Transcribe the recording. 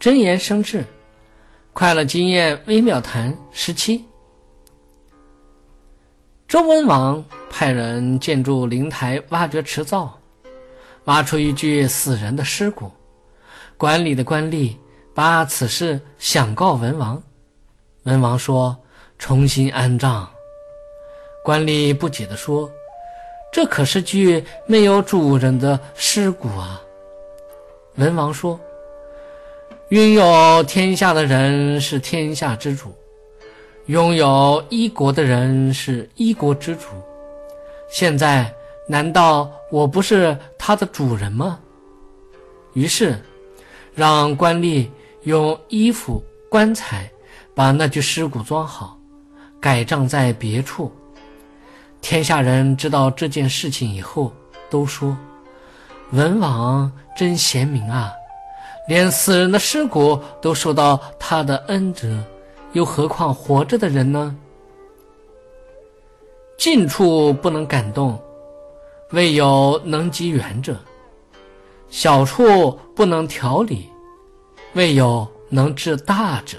真言生智，快乐经验微妙谈十七。周文王派人建筑灵台，挖掘池灶，挖出一具死人的尸骨。管理的官吏把此事想告文王，文王说：“重新安葬。”官吏不解地说：“这可是具没有主人的尸骨啊！”文王说。拥有天下的人是天下之主，拥有一国的人是一国之主。现在难道我不是他的主人吗？于是，让官吏用衣服、棺材把那具尸骨装好，改葬在别处。天下人知道这件事情以后，都说：“文王真贤明啊！”连死人的尸骨都受到他的恩泽，又何况活着的人呢？近处不能感动，未有能及远者；小处不能调理，未有能治大者。